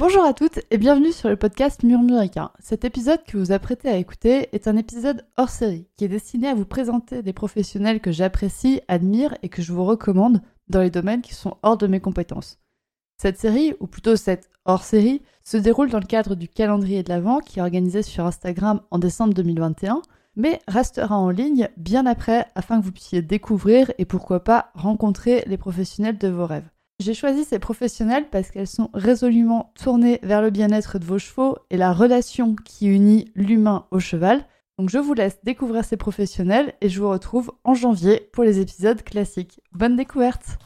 Bonjour à toutes et bienvenue sur le podcast Murmuricain. Cet épisode que vous apprêtez à écouter est un épisode hors série qui est destiné à vous présenter des professionnels que j'apprécie, admire et que je vous recommande dans les domaines qui sont hors de mes compétences. Cette série, ou plutôt cette hors-série, se déroule dans le cadre du calendrier de l'Avent qui est organisé sur Instagram en décembre 2021, mais restera en ligne bien après afin que vous puissiez découvrir et pourquoi pas rencontrer les professionnels de vos rêves. J'ai choisi ces professionnels parce qu'elles sont résolument tournées vers le bien-être de vos chevaux et la relation qui unit l'humain au cheval. Donc je vous laisse découvrir ces professionnels et je vous retrouve en janvier pour les épisodes classiques. Bonne découverte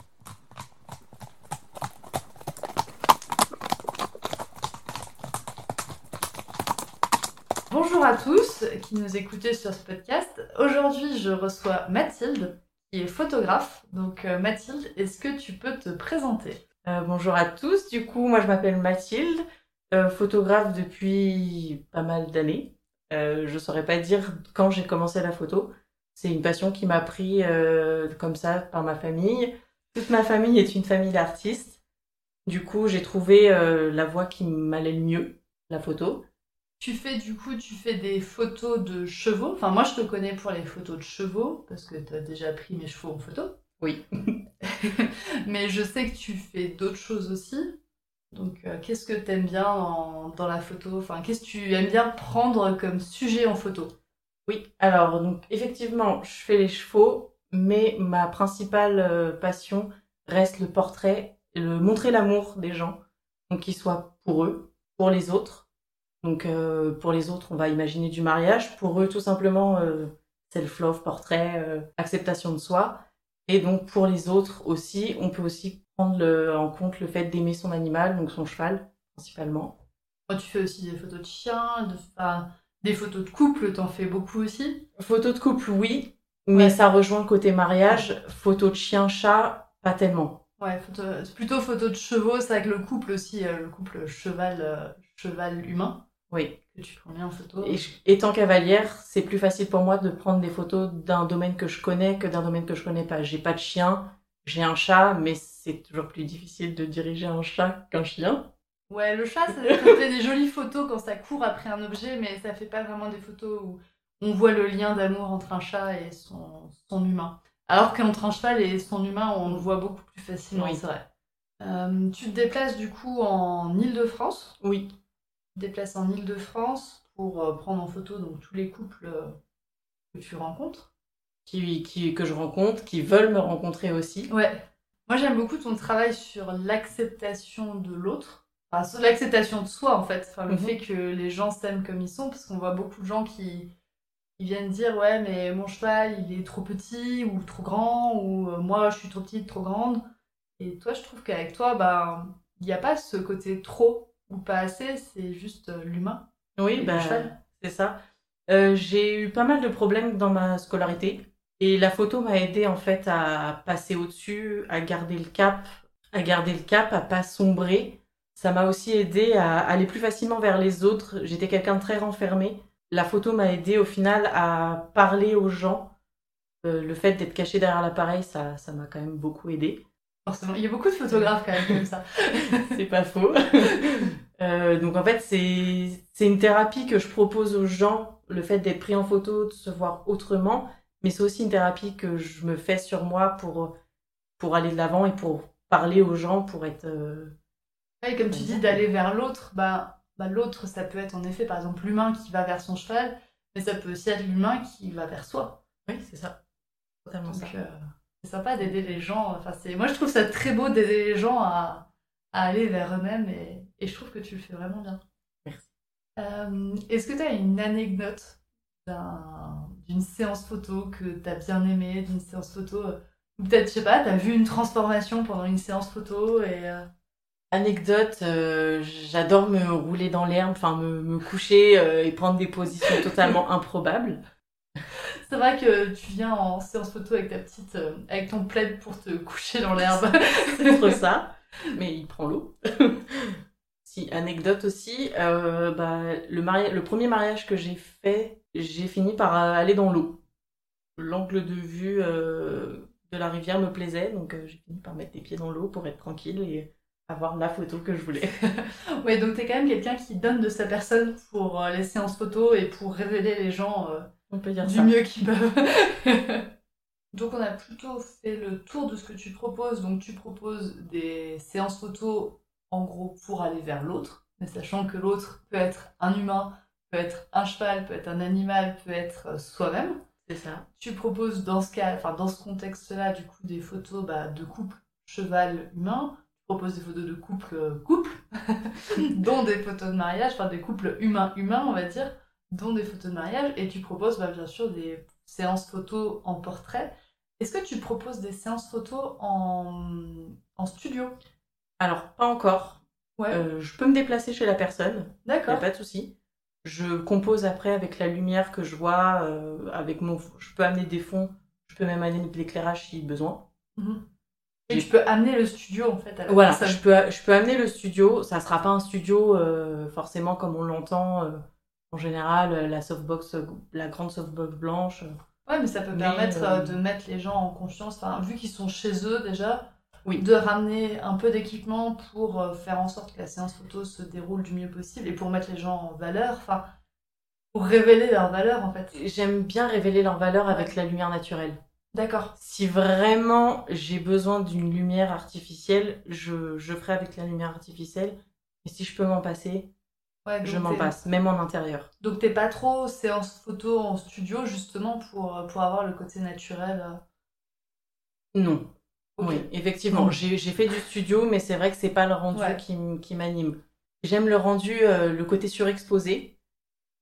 Bonjour à tous qui nous écoutez sur ce podcast. Aujourd'hui, je reçois Mathilde est photographe. Donc euh, Mathilde, est-ce que tu peux te présenter? Euh, Bonjour à tous, du coup moi je m'appelle Mathilde, euh, photographe depuis pas mal d'années. je saurais pas dire quand j'ai commencé la photo. C'est une passion qui m'a pris comme ça par ma famille. Toute ma famille est une famille d'artistes. Du coup, j'ai trouvé la voie qui m'allait le mieux, la photo. Tu fais du coup, tu fais des photos de chevaux. Enfin, moi, je te connais pour les photos de chevaux parce que tu as déjà pris mes chevaux en photo. Oui. Mais je sais que tu fais d'autres choses aussi. Donc, euh, qu'est-ce que tu aimes bien dans, la photo? Enfin, qu'est-ce que tu aimes bien prendre comme sujet en photo? Oui, alors, donc, effectivement, je fais les chevaux, mais ma principale euh, passion reste le portrait, le montrer l'amour des gens, donc qu'il soit pour eux, pour les autres donc euh, pour les autres, on va imaginer du mariage. Pour eux, tout simplement, euh, self-love, portrait, euh, acceptation de soi. Et donc pour les autres aussi, on peut aussi prendre en compte le fait d'aimer son animal, donc son cheval principalement. tu fais aussi des photos de chiens, des photos de couple, t'en fais beaucoup aussi Photos de couple, oui, mais ça rejoint côté mariage. Photos de chien, chat, pas tellement. Ouais, plutôt photos de chevaux, c'est avec le couple aussi, le couple cheval, cheval humain. Oui. Que tu prends bien en photo. Et étant cavalière, c'est plus facile pour moi de prendre des photos d'un domaine que je connais que d'un domaine que je connais pas. J'ai pas de chien, j'ai un chat, mais c'est toujours plus difficile de diriger un chat qu'un chien. Ouais, le chat, ça, fait des jolies photos quand ça court après un objet, mais ça fait pas vraiment des photos où on voit le lien d'amour entre un chat et son, son humain. Alors qu'entre un cheval et son humain, on le voit beaucoup plus facilement, c'est vrai. Euh, tu te déplaces du coup en Ile-de-France Oui déplaces en Ile-de-France pour euh, prendre en photo donc tous les couples euh, que tu rencontres. Qui, qui, que je rencontre, qui veulent me rencontrer aussi. Ouais. Moi, j'aime beaucoup ton travail sur l'acceptation de l'autre. Enfin, sur l'acceptation de soi, en fait. Enfin, le mhm. fait que les gens s'aiment comme ils sont, parce qu'on voit beaucoup de gens qui, viennent dire Ouais, mais mon cheval, il est trop petit ou trop grand, ou euh, moi, je suis trop petite, trop grande. Et toi, je trouve qu'avec toi, bah, il n'y a pas ce côté trop ou pas assez, c'est juste euh, l'humain. Oui, bah, c'est ça. Euh, j'ai eu pas mal de problèmes dans ma scolarité et la photo m'a aidé en fait à passer au-dessus, à garder le cap, à garder le cap, à pas sombrer. Ça m'a aussi aidé à aller plus facilement vers les autres. J'étais quelqu'un de très renfermé. La photo m'a aidé au final à parler aux gens. Euh, le fait d'être caché derrière l'appareil, ça, ça m'a quand même beaucoup aidé. Forcément, il y a beaucoup de photographes quand même comme ça. c'est pas faux. Euh, donc en fait, c'est une thérapie que je propose aux gens, le fait d'être pris en photo, de se voir autrement, mais c'est aussi une thérapie que je me fais sur moi pour, pour aller de l'avant et pour parler aux gens, pour être... Euh... comme tu dis, d'aller vers l'autre, bah, bah, l'autre, ça peut être en effet, par exemple, l'humain qui va vers son cheval, mais ça peut aussi être l'humain qui va vers soi. Oui, c'est ça. Totalement ça. Euh, c'est sympa d'aider les gens. Enfin, c'est... Moi, je trouve ça très beau d'aider les gens à, à aller vers eux-mêmes et, et, je trouve que tu le fais vraiment bien. Merci. Euh, est-ce que tu as une anecdote d'une séance photo que tu as bien aimée, d'une séance photo euh, Peut-être, je sais pas, tu as vu une transformation pendant une séance photo et. Euh, anecdote, j'adore me rouler dans l'herbe, enfin me, me coucher et prendre des positions totalement improbables. C'est vrai que tu viens en séance photo avec ta petite, euh, avec ton plaid pour te coucher dans l'herbe. C'est trop ça. Mais il prend l'eau. si, anecdote aussi, euh, bah, le, le premier mariage que j'ai fait, j'ai fini par euh, aller dans l'eau. L'angle de vue de la rivière me plaisait, donc j'ai fini par mettre les pieds dans l'eau pour être tranquille et avoir la photo que je voulais. ouais, donc t'es quand même quelqu'un qui donne de sa personne pour les séances photo et pour révéler les gens On peut dire du ça. mieux qu'ils peuvent. donc on a plutôt fait le tour de ce que tu proposes. Donc tu proposes des séances photo en gros pour aller vers l'autre, mais sachant que l'autre peut être un humain, peut être un cheval, peut être un animal, peut être euh, soi-même. C'est ça. Tu proposes dans ce cas, enfin dans ce contexte-là, du coup, des photos bah, de couple cheval-humain. Tu proposes des photos de couple euh, couple, dont des photos de mariage, enfin des couples humains-humains, on va dire, dont des photos de mariage. Et tu proposes bah, bien sûr des séances photos en portrait. Est-ce que tu proposes des séances photos en, en studio? Alors, pas encore. Ouais, Euh, je peux me déplacer chez la personne, il n'y a d'accord. pas de souci. Je compose après avec la lumière que je vois, euh, avec mon... Je peux amener des fonds, je peux même amener de l'éclairage si besoin. Mhm. Et tu peux amener le studio en fait à la Voilà, personne. je peux, je peux amener le studio. Ça sera pas un studio euh, forcément comme on l'entend en général, euh, la softbox, euh, la grande softbox blanche. euh. Ouais, mais ça peut Mais, permettre euh, de mettre les gens en confiance, enfin, vu qu'ils sont chez eux déjà, Oui. de ramener un peu d'équipement pour faire en sorte que la séance photo se déroule du mieux possible et pour mettre les gens en valeur, enfin, pour révéler leur valeur en fait. J'aime bien révéler leur valeur avec la lumière naturelle. D'accord. Si vraiment j'ai besoin d'une lumière artificielle, je, je ferai avec la lumière artificielle. Et si je peux m'en passer, Ouais, je m'en passe, même en intérieur. Donc t'es pas trop séance photo en studio justement pour, euh, pour avoir le côté naturel. euh. Non. Oui, effectivement. J'ai fait du studio, mais c'est vrai que c'est pas le rendu Ouais. qui, m'anime. J'aime le rendu, euh, le côté surexposé.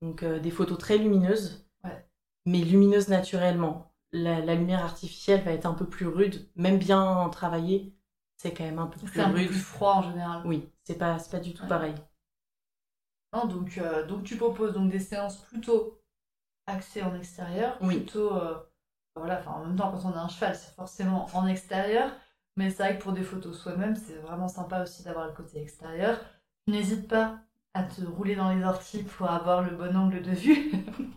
Donc euh, des photos très lumineuses, Ouais. mais lumineuses naturellement. La, la lumière artificielle va être un peu plus rude, même bien travaillée, c'est quand même un peu plus C'est un peu rude. plus froid en général. Oui, c'est pas, pas du tout pareil. Non, donc, euh, donc tu proposes donc des séances plutôt axées en extérieur, Oui. plutôt euh, voilà, enfin en même temps quand on a un cheval c'est forcément en extérieur, mais c'est vrai que pour des photos soi-même c'est vraiment sympa aussi d'avoir le côté extérieur. N'hésite pas à te rouler dans les orties pour avoir le bon angle de vue.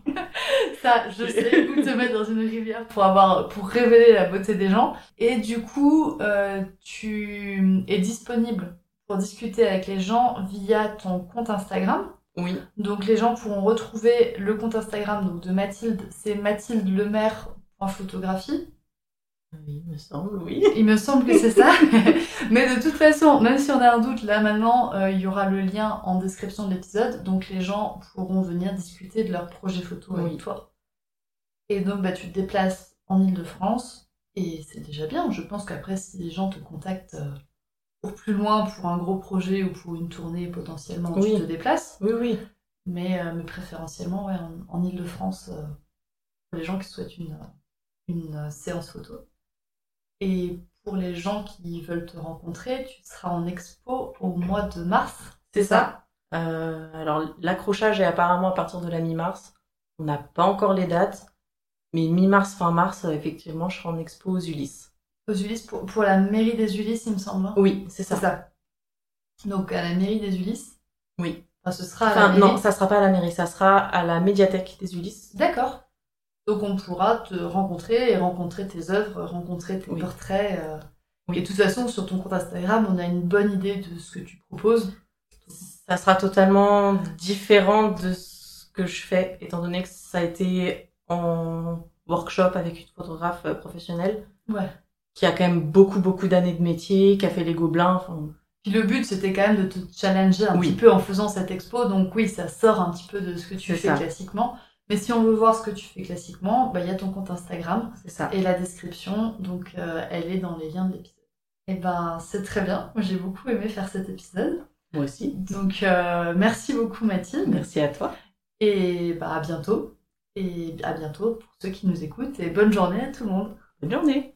Ça, je sais, ou te mettre dans une rivière pour avoir, pour révéler la beauté des gens. Et du coup, euh, tu es disponible pour discuter avec les gens via ton compte Instagram. Oui, Donc les gens pourront retrouver le compte Instagram donc, de Mathilde, c'est Mathilde Lemaire en photographie. oui, il me semble, oui. Il me semble que c'est ça. Mais de toute façon, même si on a un doute, là maintenant, euh, il y aura le lien en description de l'épisode. Donc les gens pourront venir discuter de leur projet photo Oui. avec toi. Et donc bah, tu te déplaces en Ile-de-France. Et c'est déjà bien. Je pense qu'après, si les gens te contactent euh, plus loin, pour un gros projet ou pour une tournée potentiellement, Oui. tu te déplaces. Oui, oui. Mais, euh, mais préférentiellement, ouais, en, en Ile-de-France, euh, pour les gens qui souhaitent une, une euh, séance photo. Et pour les gens qui veulent te rencontrer, tu seras en expo au mois de mars. C'est ça. Euh, alors, l'accrochage est apparemment à partir de la mi-mars. On n'a pas encore les dates. Mais mi-mars, fin mars, effectivement, je serai en expo aux Ulysses. Aux Ulysses, pour, pour la mairie des Ulysses, il me semble. hein. Oui, c'est ça. ça. Donc à la mairie des Ulysses. Oui. Enfin, ce sera à la Enfin, mairie. non, ça sera pas à la mairie, ça sera à la médiathèque des Ulysses. D'accord. Donc on pourra te rencontrer et rencontrer tes œuvres, rencontrer tes Oui. portraits. euh. Oui. Et de toute façon, sur ton compte Instagram, on a une bonne idée de ce que tu proposes. Ça sera totalement différent de ce que je fais, étant donné que ça a été en workshop avec une photographe euh, professionnelle Ouais. Qui a quand même beaucoup, beaucoup d'années de métier, qui a fait les gobelins. Enfin, Puis le but, c'était quand même de te challenger un Oui. petit peu en faisant cette expo. Donc oui, ça sort un petit peu de ce que tu fais ça. classiquement. Mais si on veut voir ce que tu fais classiquement, bah, il y a ton compte Instagram c'est ça. et la description. Donc euh, elle est dans les liens de l'épisode. Et ben c'est très bien. Moi j'ai beaucoup aimé faire cet épisode. Moi aussi. Donc euh, merci beaucoup Mathilde. Merci à toi. Et bah à bientôt. Et à bientôt pour ceux qui nous écoutent. Et bonne journée à tout le monde. Bonne journée.